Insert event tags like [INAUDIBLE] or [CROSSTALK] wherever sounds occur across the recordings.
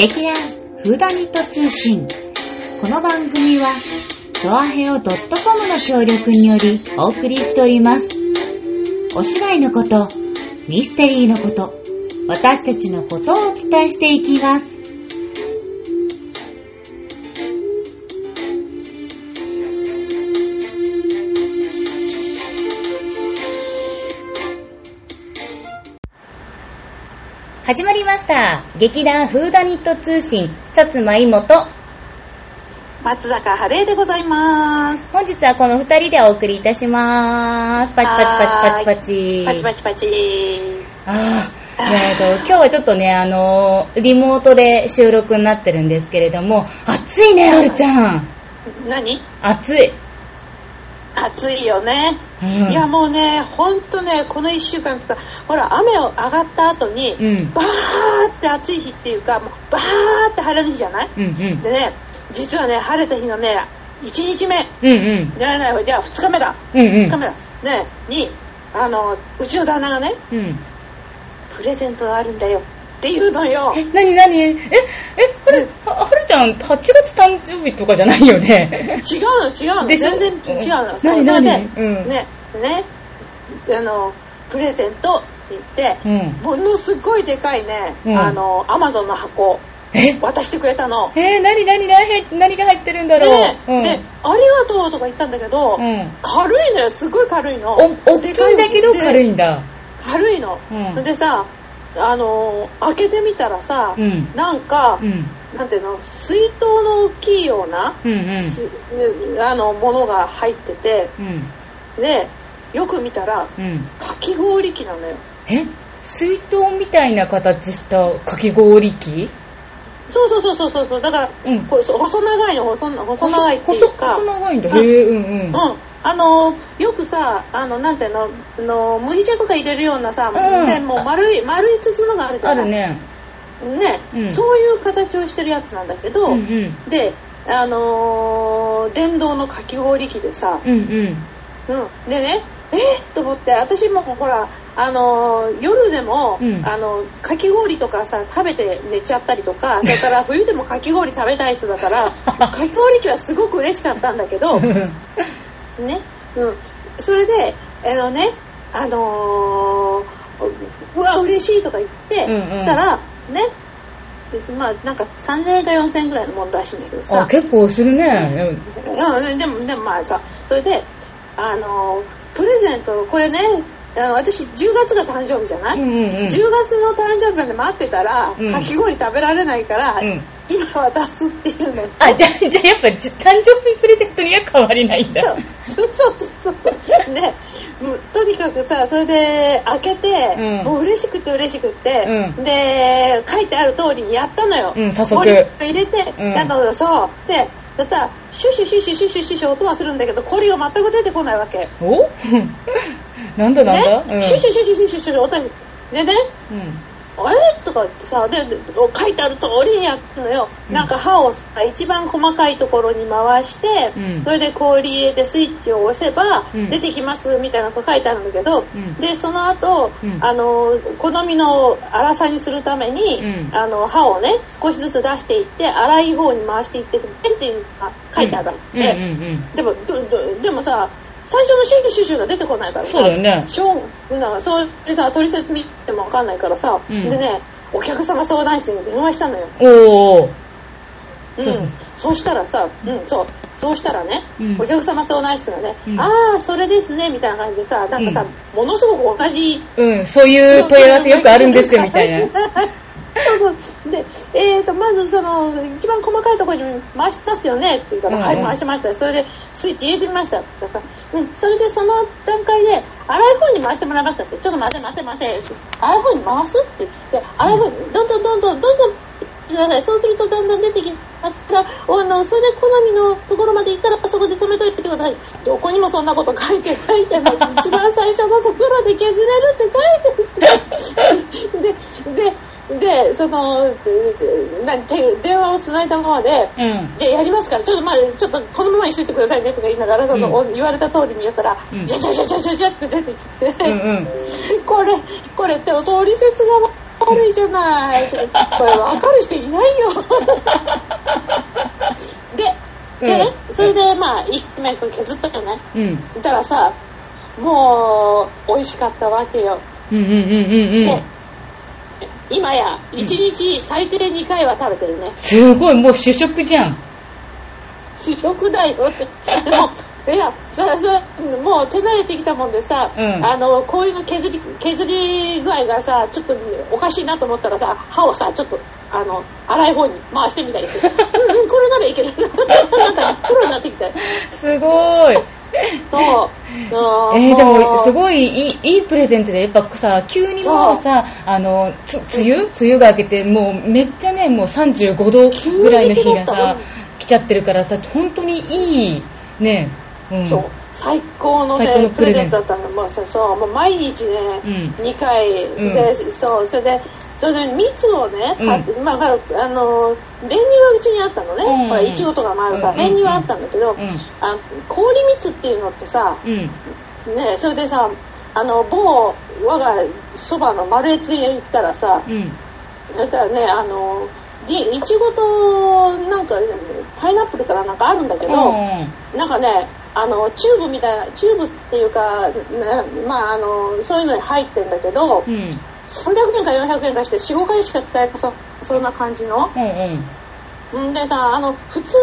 劇団フーダニット通信。この番組は、ソアヘオ .com の協力によりお送りしております。お芝居のこと、ミステリーのこと、私たちのことをお伝えしていきます。始まりました。劇団フーダニット通信、さつまいもと、松坂晴恵でございます。本日はこの二人でお送りいたします。パチパチパチパチパチ。パチパチパチ。ああ、えっと、今日はちょっとね、あのー、リモートで収録になってるんですけれども、暑いね、あるちゃん。何？暑い。暑いよね。うんいやもうね、ほんとね、この一週間とか、ほら、雨を上がった後に、うんバーって暑い日っていうか、もうバーって晴れる日じゃない？うんうん。でね、実はね、晴れた日のね、1日目、うんうん。じゃないじゃあ2日目だ。うんうん。2日目だ。ね、に、あの、うちの旦那がね、うん。プレゼントがあるんだよって言うのよ。え、なになにえ、え、はる、ははるちゃん、8月誕生日とかじゃないよね。違うの違うの全然違うの。何そうそれ何でうんね、ね、あの、プレゼントって言って、うん。ものすごいでかいね、うんあの、アマゾンの箱え？渡してくれたの。えー、なになになに何が入ってるんだろう。で、うん。で、ありがとうとか言ったんだけど、うん。軽いのよ、すごい軽いの。お、大きいんだけど軽い。いんだ。軽いの。うんでさ、あの、開けてみたらさ、うん。なんかう、ん。なんていうの、水筒の大きいような、うんうん。すあの、ものが入ってて、うん。で、よく見たら、うん。かき氷機なのよ。え？水筒みたいな形したかき氷機？そうそうそうそうそう。だから、うんこれ細長いの、細な細長いっていうか。細細長いんだ。うんへえ、うんうん。うん。あのー、よくさ、あの、なんていうの、あのー麦茶とか入れるようなさ、うんでもう丸い、丸い筒のがあるじゃないある。ね。ね、うんそういう形をしてるやつなんだけど、うんうん。で、あのー電動のかき氷機でさ、うんうん。うん。でね、え？ー、と思って、私もほら、あのー夜でも、うんあの、かき氷とかさ、食べて寝ちゃったりとか、[LAUGHS] それから冬でもかき氷食べたい人だから、[LAUGHS] かき氷機はすごく嬉しかったんだけど、[LAUGHS] ね、うん。それで、あのね、あのーうわ、嬉しいとか言って、うんうん。したら、ね、ですまあ、なんか3000円か4000円ぐらいのもんらしいんだけどさ。あ、、結構するね。うん、でも、でもまあさ、それで、あの、プレゼント、これね、あの私10月が誕生日じゃない、うんうんうん。10月の誕生日まで待ってたら、うん。かき氷食べられないから、うん今渡すっていうの。あ、じゃあ、じゃあやっぱじ誕生日プレゼントには変わりないんだ。そうそうそうそう。で、もうとにかくさ、それで開けて、うんもう嬉しくて嬉しくって、うんで、書いてある通りにやったのよ。うん早速氷入れて、うんなんかそう。で、だったら、シュシュシュシュシュシュシュシュ音はするんだけど、氷が全く出てこないわけ。おなんだなんだ、ね、シュシュシュシュシュシュシュ音がでね、うん。あれ？とか言ってさ、で、で書いてある通りにやったのよ。うん。なんか刃をさ、一番細かいところに回して、うん。それで氷入れてスイッチを押せばうん。出てきますみたいなこと書いてあるんだけど、うん。で、その後、うん。あの、好みの粗さにするために、うん。あの、刃をね、少しずつ出していって、粗い方に回していってくれっていうのが書いてあるん。うん。うん。でもでもさ、最初のシュシュシュシュが出てこないからさ。そうだよね。しょうなんかそうでさ取説見ても分かんないからさ、うん。でねお客様相談室に電話したのよ、おー。うん、そうそうそうしたらさ、うん、そうそうしたらね、うん。お客様相談室がね、うん。ああそれですねみたいな感じでさなんかさ、ものすごく同じうん、そういう問い合わせよくあるんですよ、みたいな。[LAUGHS] そうそうで、えー、とまずその一番細かいところに回しますよねって言うから、うん。うんはい回しました。それでスイッチ入れてみました。ってさ、うん、それでその段階で粗い方に回してもらいましたって。ちょっと待て待て待て。粗い方に回すって言って粗い方にどんどんどんどんどんどんくださいそうするとだんだん出てきますからあのそれで好みのところまで行ったらそこで止めといてください。どこにもそんなこと書いてないじゃない。一番最初のところで削れるって書いてるででで、その、な手電話をつないだままで、うん。じゃあやりますから、ちょっとまあ、ちょっとこのままにしといてくださいねとか言いながら、その、う言われた通りにやったら、うんじゃじゃじゃじゃじゃじゃって出てきて、うんうん。これ、これって、取説が悪いじゃない。これ分かる人いないよ。で、でね、それでまあ、一枚削ったよね。うん。そしたらさ、もう、美味しかったわけよ。うんうんうんうんうでん。今や、1日最低2回は食べてるね。すごい、もう主食じゃん。試食だよ。[LAUGHS] いや、それ、それ、もう手慣れてきたもんでさ、うんあの、こういうの削り、削り具合がさ、ちょっとおかしいなと思ったらさ、歯をさ、ちょっと、あの、粗い方に回してみたりして、[LAUGHS] うんうん、これならいける。[LAUGHS] なんかね、プロになってきたよ。すごい。[LAUGHS] そう。えー、でも、すい。ごいいいいいプレゼントで、やっぱさ、急にもうさ、あの、つ、梅雨？梅雨が明けて、もうめっちゃね、もう35度ぐらいの日がさ来ちゃってるからさ、本当にいい、ね、うん。そう。最高の最高のね、プレゼントだったの。もうさ、そう、もう毎日ね、うん2回、うんで、そう、それで、それで蜜をね、うんまあ、あの、練乳はうちにあったのね。うんほら、いちごとかもあるから、うん練乳はあったんだけど、うん。あ氷蜜っていうのってさ、うん。ね、それでさ、あの、某、我がそばの丸越へ行ったらさ、うん。だからね、あの、でいちごと、なんか、パイナップルかななんかあるんだけど、なんかね、あの、チューブみたいな、チューブっていうか、ね、まあ、あの、そういうのに入ってんだけど、うん。うん。300円か400円かして4、5回しか使えなさそんな感じの？うんうん。んでさ、あの、普通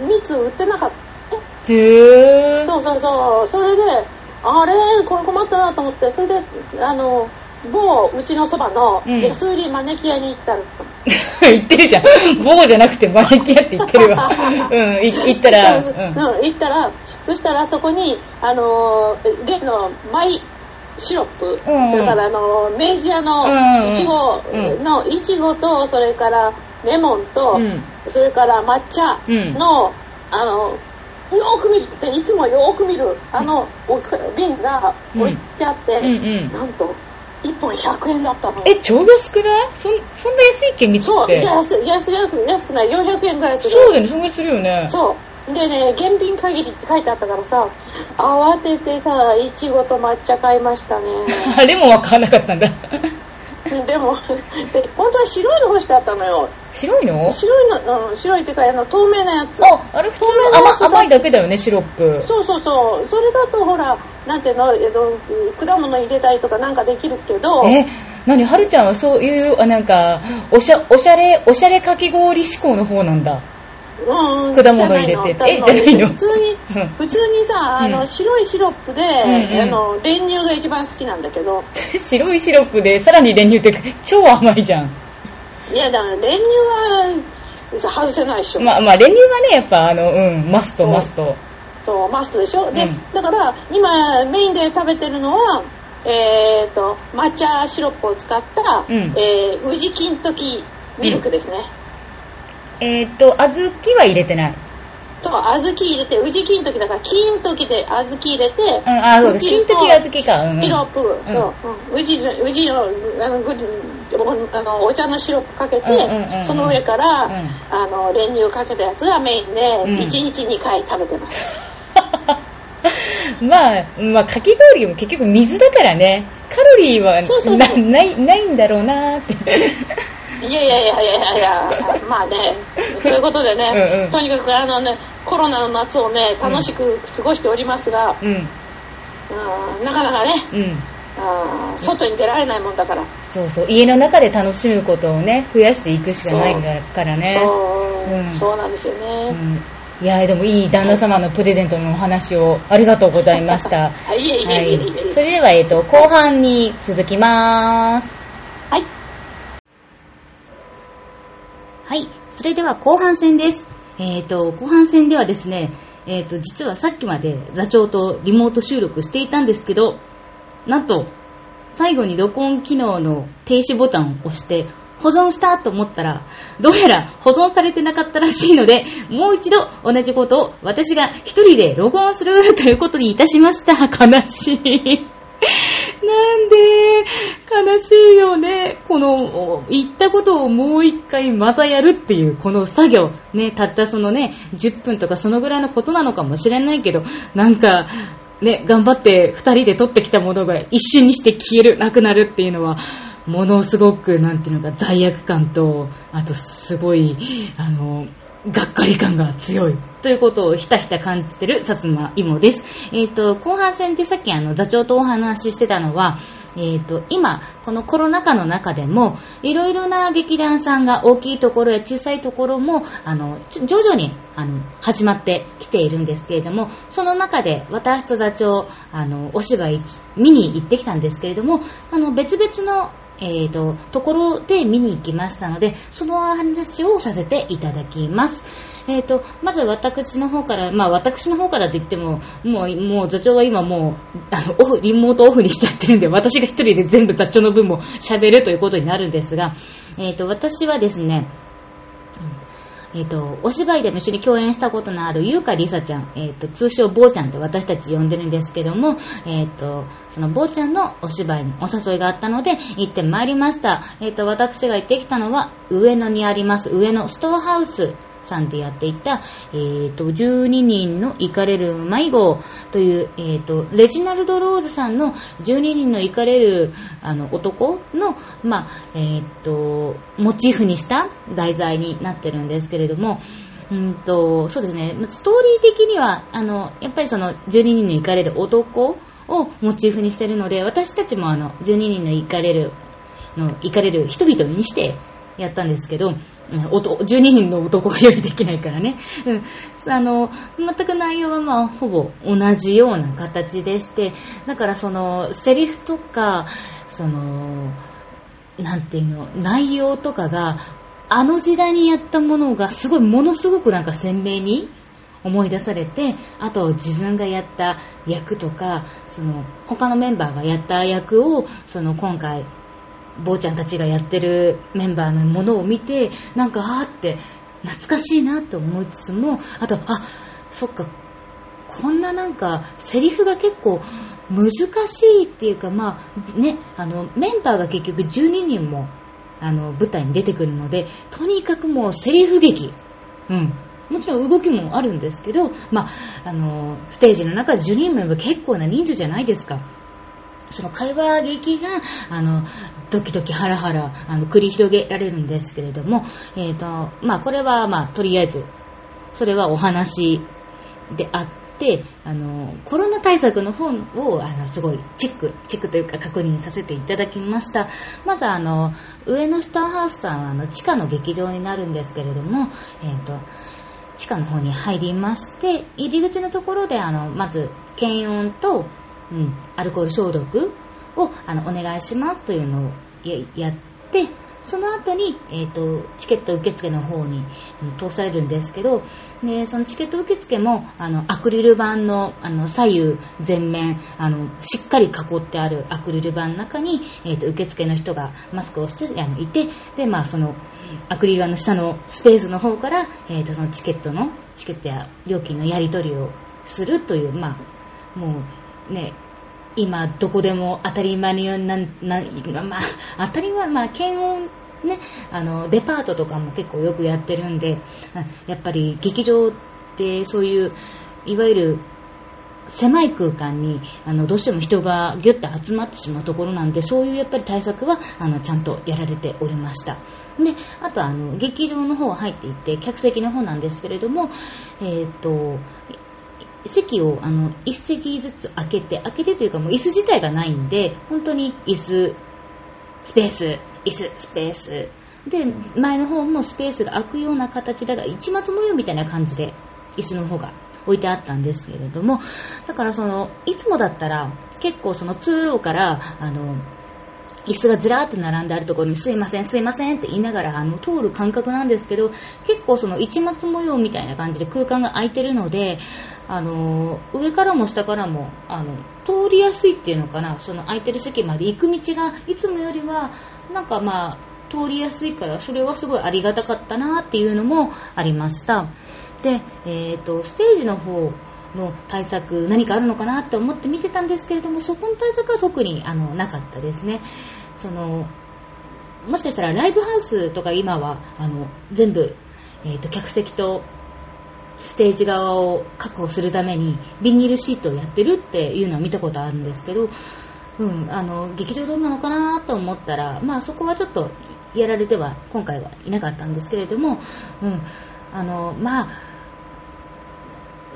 の蜜売ってなかった？へー。そうそうそう。それで、あれ、これ困ったなと思って、それで、あの、某うちのそばのうん安売り招き屋に行ったら、[LAUGHS] 言ってるじゃん。棒じゃなくて招き屋って言ってるわ。[LAUGHS] うん、い言ったら、そううん。うん、行ったら、そしたらそこに、あのー、例のマイシロップ、うんそれからあのー、明治屋うんのいちごうんの、いちごと、それからレモンと、うんそれから抹茶の、あの、よーく見るって、いつもよーく見る、あの、お瓶が置いてあって、なんと、1本100円だったの。え、超安くない？そんそんな安いっけ、蜜そう、って。安い安い安く安くない、400円ぐらいする。そうだよね、そんぐらいするよね。そう。でね、現品限りって書いてあったからさ、慌ててさ、いちごと抹茶買いましたね。[LAUGHS] あれもわかんなかったんだ。でも、で本当は白いの欲しかったのよ。白いの？白いの、うん、白いってか、あの、透明なやつ。あ、あれ普通透明なの甘甘いだけだよね、シロップ。そうそうそう。それだとほら、なんていうの、えっと、果物入れたりとかなんかできるけど、え、なに、はるちゃんはそういう、あ、なんか、おしゃ、おしゃれ、おしゃれかき氷志向の方なんだ。うんうん、果物入れて。じゃないの。えじゃないの？普通にうん、普通にさ、あの、うん白いシロップで、んうん。あの、練乳が一番好きなんだけど、[LAUGHS] 白いシロップで、さらに練乳って超甘いじゃん。いや、だから練乳は、さ外せないでしょ。まあまあ、練乳はね、やっぱ、あの、うん、マスト、マスト。そう、マストでしょ？で、うん。だから、今、メインで食べてるのは、えっ、と、抹茶シロップを使った、うん。えー宇治金時ミルクですね。えーっと、小豆は入れてない。そう、小豆入れて、宇治金時だから、金時で小豆入れて、うん、あ、そうだ、金時と小豆か。うん、うん。シロップ、そう、うん、宇治の、宇治の、あの、ぐあのお茶のシロップかけて、うんうんその上から、うんあの、練乳かけたやつがメインで、うん1日2回食べてます。[LAUGHS] まあ、まあ、かき氷も結局水だからね。カロリーはそうそうそうなない、ないんだろうなーって。いやいやいやいやいや、まあね、[LAUGHS] そういうことでね、うんうんとにかくあのね、コロナの夏をね、楽しく過ごしておりますが、うん、うん、なかなかね、うん。あー外に出られないもんだから。そうそう。家の中で楽しむことをね、増やしていくしかないからね。そう、うんそうなんですよね。うん。いやでもいい旦那様のプレゼントのお話をありがとうございました。[LAUGHS] はえい。それでは、えっと、後半に続きます。はい。はい。それでは後半戦です。えっ、と、後半戦ではですね、えっ、と、実はさっきまで座長とリモート収録していたんですけど、なんと、最後に録音機能の停止ボタンを押して、保存したと思ったら、どうやら保存されてなかったらしいので、もう一度同じことを私が一人で録音するということにいたしました。悲しい。なんで、悲しいよね。この、言ったことをもう一回またやるっていう、この作業。ね、たったそのね、10分とかそのぐらいのことなのかもしれないけど、なんか、ね、頑張って二人で撮ってきたものが一瞬にして消える、なくなるっていうのは、ものすごく、なんていうのか、罪悪感と、あと、すごい、あの、がっかり感が強い。ということをひたひた感じてる薩摩芋です。えっ、と、後半戦でさっきあの、座長とお話ししてたのは、えっ、と、今、このコロナ禍の中でも、いろいろな劇団さんが大きいところや小さいところも、あの、徐々に、あの、始まってきているんですけれども、その中で私と座長、あの、お芝居見に行ってきたんですけれども、あの、別々のえーと、ところで見に行きましたので、その話をさせていただきます。えーと、まず私の方から、まあ私の方からって言っても、もう、もう座長は今もう、あの、オフ、リモートオフにしちゃってるんで、私が一人で全部座長の分も喋るということになるんですが、えーと、私はですね、えっ、ー、と、お芝居でも一緒に共演したことのある優香りさちゃん、えっ、ー、と、通称坊ちゃんって私たち呼んでるんですけども、えっ、ー、と、その坊ちゃんのお芝居にお誘いがあったので、行ってまいりました。えっ、と、私が行ってきたのは、上野にあります、上野ストアハウスさんでやっていた、えー、と、12人の行かれる迷子という、えー、と、レジナルド・ローズさんの12人の行かれる、あの、男の、まあ、えー、と、モチーフにした題材になってるんですけれども、うんと、そうですね、ストーリー的には、あの、やっぱりその12人の行かれる男をモチーフにしてるので、私たちもあの、12人の行かれる、の、行かれる人々にしてやったんですけど、12人の男が用意できないからね。うん。あの、全く内容はまあ、ほぼ同じような形でして、だからその、セリフとか、その、なんていうの、内容とかが、あの時代にやったものがすごい、ものすごくなんか鮮明に思い出されて、あと自分がやった役とか、その、他のメンバーがやった役を、その今回坊ちゃんたちがやってるメンバーのものを見て、なんか、あーって懐かしいなと思いつつも、あと、あ、そっか、こんななんか、セリフが結構難しいっていうか、まあ、ね、あの、メンバーが結局12人も、あの、舞台に出てくるので、とにかくもうセリフ劇。うん。もちろん動きもあるんですけど、まあ、あの、ステージの中で12人も結構な人数じゃないですか。その会話劇が、あの、ドキドキハラハラ、あの、繰り広げられるんですけれども、えっ、ー、と、まあ、これは、まあ、とりあえず、それはお話であって、あの、コロナ対策の方を、あの、すごいチェック、チェックというか確認させていただきました。まず、あの、上のスターハウスさんは、あの、地下の劇場になるんですけれども、えっ、ー、と、地下の方に入りまして、入り口のところで、あの、まず、検温と、うん、アルコール消毒をあのお願いしますというのをやって、その後に、え、ー、と、チケット受付の方に、通されるんですけど、で、そのチケット受付も、あの、アクリル板の、あの、左右、全面、あの、しっかり囲ってあるアクリル板の中に、え、ー、と、受付の人がマスクをしてあのいて、で、まあ、その、アクリル板の下のスペースの方から、えっ、ー、と、そのチケットの、チケットや料金のやり取りをするという、まあ、もう、ね、今どこでも当たり前にな、な、まあ、当たり前、まあ、検温ね、あの、デパートとかも結構よくやってるんで、やっぱり劇場ってそういう、いわゆる狭い空間にあのどうしても人がギュッと集まってしまうところなんでそういうやっぱり対策はあのちゃんとやられておりました。であとあの劇場の方入っていって客席の方なんですけれども、えーと席をあの1席ずつ開けて、開けてというかもう椅子自体がないんで、本当に椅子、スペース、椅子、スペース。で、前の方もスペースが開くような形だが、市松模様みたいな感じで椅子の方が置いてあったんですけれども、だからその、いつもだったら結構その通路から、あの、椅子がずらーって並んであるところにすいません、すいませんって言いながらあの通る感覚なんですけど、結構その市松模様みたいな感じで空間が空いてるので、あの、上からも下からも、あの、通りやすいっていうのかな、その空いてる席まで行く道がいつもよりは、なんかまあ、通りやすいから、それはすごいありがたかったなっていうのもありました。で、えっ、ー、と、ステージの方の対策何かあるのかなって思って見てたんですけれども、そこの対策は特にあのなかったですね。その、もしかしたらライブハウスとか今はあの全部、えーと客席とステージ側を確保するためにビニールシートをやってるっていうのは見たことあるんですけど、うん、あの、劇場どうなのかなと思ったら、まあそこはちょっとやられては今回はいなかったんですけれども、うん、あの、まあ、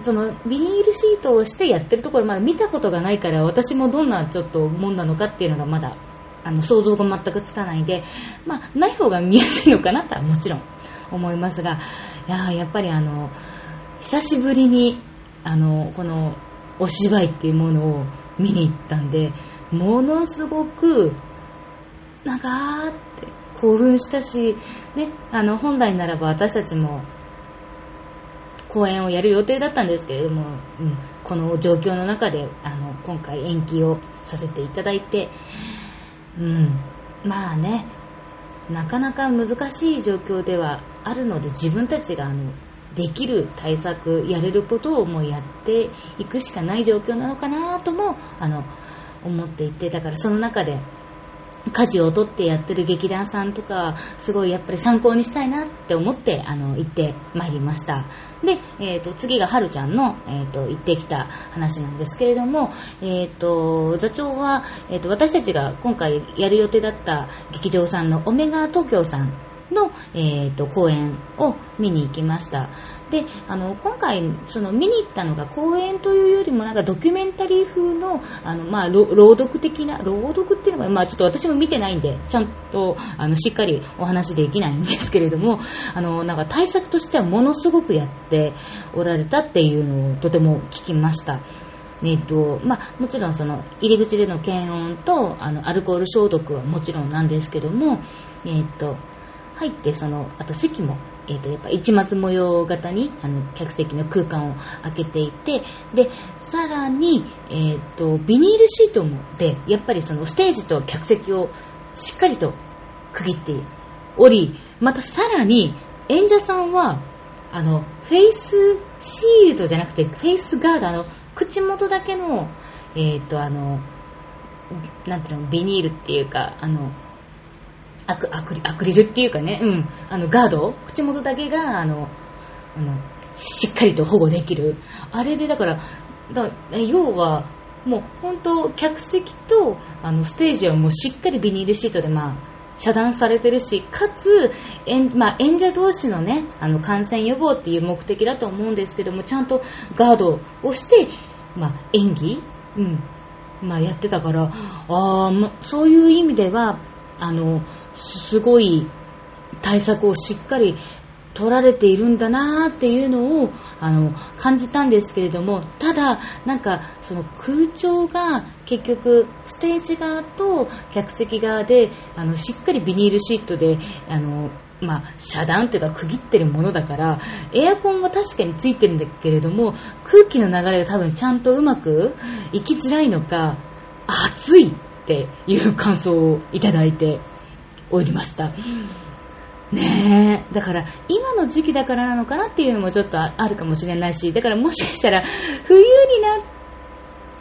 そのビニールシートをしてやってるところまだ見たことがないから私もどんなちょっともんなのかっていうのがまだあの想像が全くつかないで、まあ、ない方が見やすいのかなとはもちろん思いますがいややっぱりあの久しぶりにあのこのお芝居っていうものを見に行ったんでものすごくなんかーって興奮したし、ね、あの本来ならば私たちも公演をやる予定だったんですけれども、うん、この状況の中であの今回延期をさせていただいて、うん、まあねなかなか難しい状況ではあるので自分たちがあのできる対策やれることをもうやっていくしかない状況なのかなともあの思っていてだからその中で舵を取ってやってる劇団さんとか、すごいやっぱり参考にしたいなって思って、あの、行ってまいりました。で、えっ、と、次がはるちゃんの、えっ、と、行ってきた話なんですけれども、えっ、と、座長は、えっ、と、私たちが今回やる予定だった劇場さんのオメガ東京さんの、えっ、と、公演を見に行きました。で、あの、今回、その見に行ったのが公演というよりもなんかドキュメンタリー風の、あの、まあ、朗読的な、朗読っていうのが、まあ、ちょっと私も見てないんで、ちゃんと、あの、しっかりお話できないんですけれども、あの、なんか対策としてはものすごくやっておられたっていうのをとても聞きました。えっと、まあ、もちろんその入り口での検温と、あの、アルコール消毒はもちろんなんですけども、えっと、入ってその、あと席も、えっと、やっぱ一末模様型に、あの、客席の空間を開けていて、で、さらに、えっと、ビニールシートも、で、やっぱりそのステージと客席をしっかりと区切っており、またさらに、演者さんは、あの、フェイスシールドじゃなくて、フェイスガード、あの、口元だけの、えっ、と、あの、なんていうの、ビニールっていうか、あの、アクアクリアクリルっていうかね、うん、あの、ガード口元だけが、あの、あの、しっかりと保護できる。あれで、だから、だえ要は、もう本当、客席とあのステージはもうしっかりビニールシートで、まあ、遮断されてるし、かつ、演,、まあ、演者同士のね、あの感染予防っていう目的だと思うんですけども、ちゃんとガードをして、まあ、演技、うん、まあ、やってたから、あそういう意味では、あの、すごい対策をしっかり取られているんだなーっていうのをあの感じたんですけれどもただなんかその空調が結局ステージ側と客席側であのしっかりビニールシートであのまあ、遮断っていうか区切ってるものだからエアコンは確かについてるんだけれども空気の流れが多分ちゃんとうまく行きづらいのか暑いっていう感想をいただいて。おりました。ねえ。だから、今の時期だからなのかなっていうのもちょっとああるかもしれないし、だからもしかしたら、冬になっ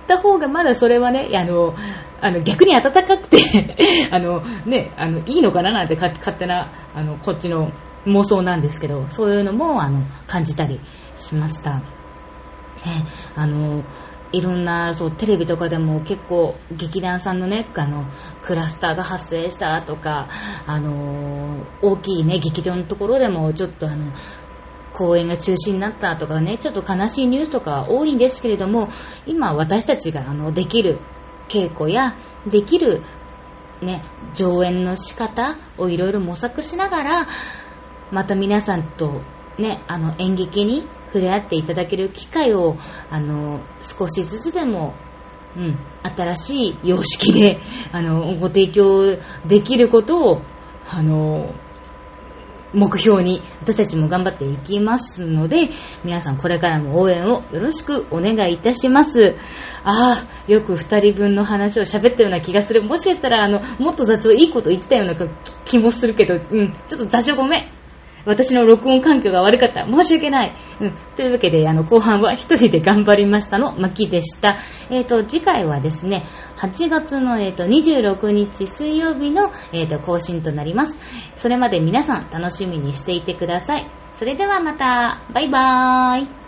た方がまだそれはね、あの、あの逆に暖かくて [LAUGHS] あの、ね、あの、いいのかななんてか勝手な、あの、こっちの妄想なんですけど、そういうのも、あの、感じたりしました。ね、あの、いろんな、そう、テレビとかでも結構、劇団さんのね、あの、クラスターが発生したとか、あの、大きいね、劇場のところでも、ちょっとあの、公演が中止になったとかね、ちょっと悲しいニュースとか多いんですけれども、今私たちがあの、できる稽古や、できる、ね、上演の仕方をいろいろ模索しながら、また皆さんとね、あの演劇に触れ合っていただける機会を、あの、少しずつでも、うん、新しい様式で、あの、ご提供できることを、あの、目標に私たちも頑張っていきますので、皆さんこれからも応援をよろしくお願いいたします。ああ、よく二人分の話を喋ったような気がする。もしかしたら、あの、もっと座長いいこと言ってたような気もするけど、うん、ちょっと座長ごめん。私の録音環境が悪かった。申し訳ない。うん。というわけで、あの、後半は一人で頑張りましたの、巻でした。えっ、と、次回はですね、8月の、えっ、と、26日水曜日の、えっ、と、更新となります。それまで皆さん楽しみにしていてください。それではまた、バイバーイ。